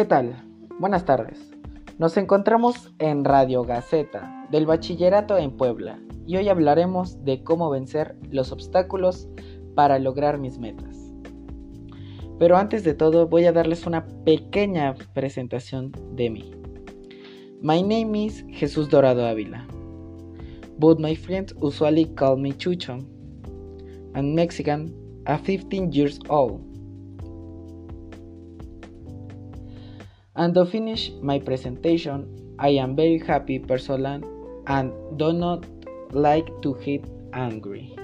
¿Qué tal? Buenas tardes. Nos encontramos en Radio Gaceta del Bachillerato en Puebla y hoy hablaremos de cómo vencer los obstáculos para lograr mis metas. Pero antes de todo voy a darles una pequeña presentación de mí. My name is Jesús Dorado Ávila, but my friends usually call me Chucho. I'm Mexican, a 15 years old. And to finish my presentation, I am very happy person and do not like to get angry.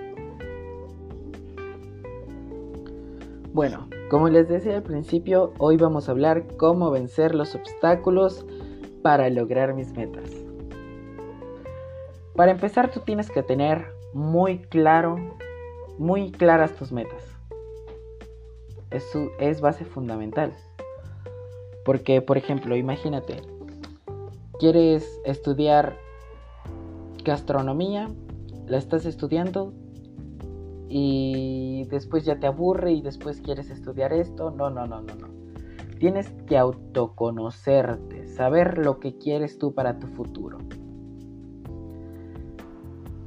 Bueno, como les decía al principio, hoy vamos a hablar cómo vencer los obstáculos para lograr mis metas. Para empezar, tú tienes que tener muy claro, muy claras tus metas. Eso es base fundamental. Porque, por ejemplo, imagínate, quieres estudiar gastronomía, la estás estudiando y después ya te aburre y después quieres estudiar esto. No, no, no, no, no. Tienes que autoconocerte, saber lo que quieres tú para tu futuro.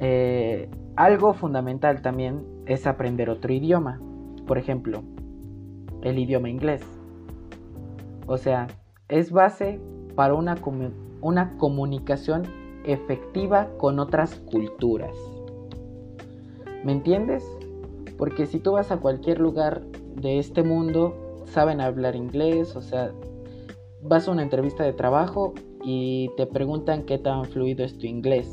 Eh, algo fundamental también es aprender otro idioma. Por ejemplo, el idioma inglés. O sea, es base para una, una comunicación efectiva con otras culturas. ¿Me entiendes? Porque si tú vas a cualquier lugar de este mundo, saben hablar inglés, o sea, vas a una entrevista de trabajo y te preguntan qué tan fluido es tu inglés.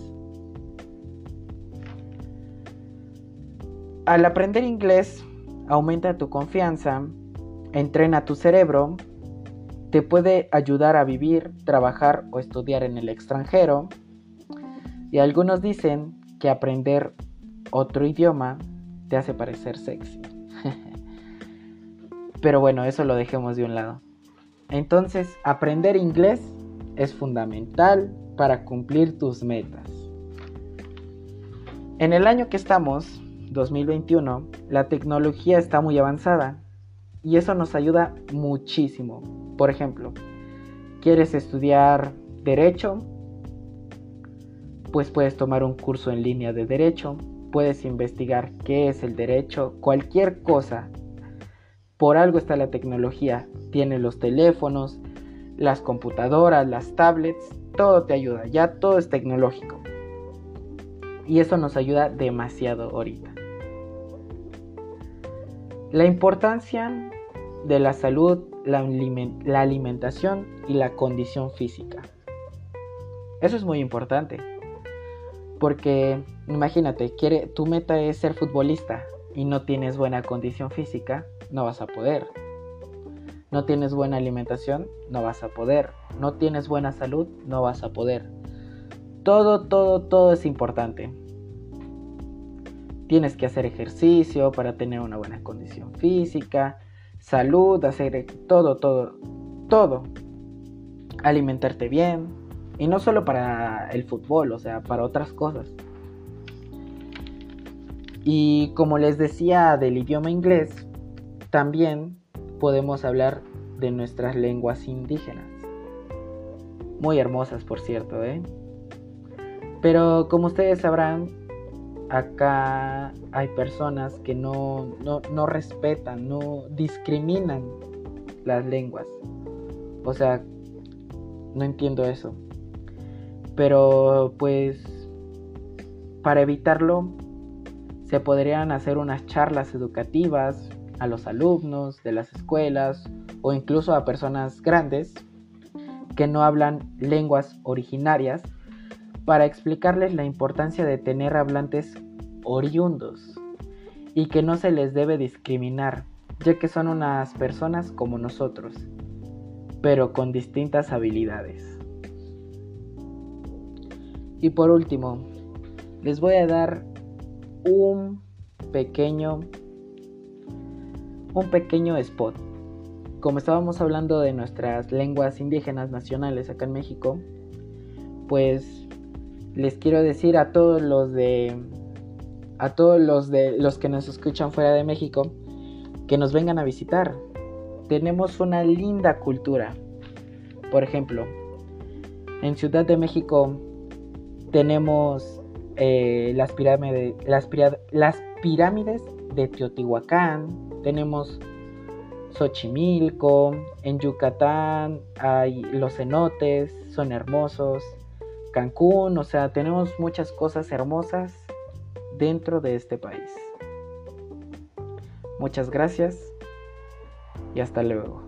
Al aprender inglés, aumenta tu confianza, entrena tu cerebro te puede ayudar a vivir, trabajar o estudiar en el extranjero. Y algunos dicen que aprender otro idioma te hace parecer sexy. Pero bueno, eso lo dejemos de un lado. Entonces, aprender inglés es fundamental para cumplir tus metas. En el año que estamos, 2021, la tecnología está muy avanzada y eso nos ayuda muchísimo. Por ejemplo, ¿quieres estudiar derecho? Pues puedes tomar un curso en línea de derecho, puedes investigar qué es el derecho, cualquier cosa. Por algo está la tecnología, tiene los teléfonos, las computadoras, las tablets, todo te ayuda, ya todo es tecnológico. Y eso nos ayuda demasiado ahorita. La importancia de la salud, la, alimentación y la condición física. Eso es muy importante. Porque imagínate, quiere, tu meta es ser futbolista y no tienes buena condición física, no vas a poder. No tienes buena alimentación, no vas a poder. No tienes buena salud, no vas a poder. Todo, todo, todo es importante. Tienes que hacer ejercicio para tener una buena condición física salud, hacer todo, todo, todo. Alimentarte bien. Y no solo para el fútbol, o sea, para otras cosas. Y como les decía del idioma inglés, también podemos hablar de nuestras lenguas indígenas. Muy hermosas, por cierto, ¿eh? Pero como ustedes sabrán, acá hay personas que no, no, respetan, no discriminan las lenguas. O sea, no entiendo eso. Pero pues para evitarlo se podrían hacer unas charlas educativas a los alumnos de las escuelas o incluso a personas grandes que no hablan lenguas originarias para explicarles la importancia de tener hablantes oriundos y que no se les debe discriminar, ya que son unas personas como nosotros, pero con distintas habilidades. Y por último, les voy a dar un pequeño un pequeño spot. Como estábamos hablando de nuestras lenguas indígenas nacionales acá en México, pues les quiero decir a todos los de a todos los de los que nos escuchan fuera de México que nos vengan a visitar. Tenemos una linda cultura Por ejemplo, en Ciudad de México tenemos eh, las, las pirámides de Teotihuacán, tenemos Xochimilco, en Yucatán hay los cenotes, son hermosos, Cancún, o sea, tenemos muchas cosas hermosas dentro de este país. Muchas gracias y hasta luego.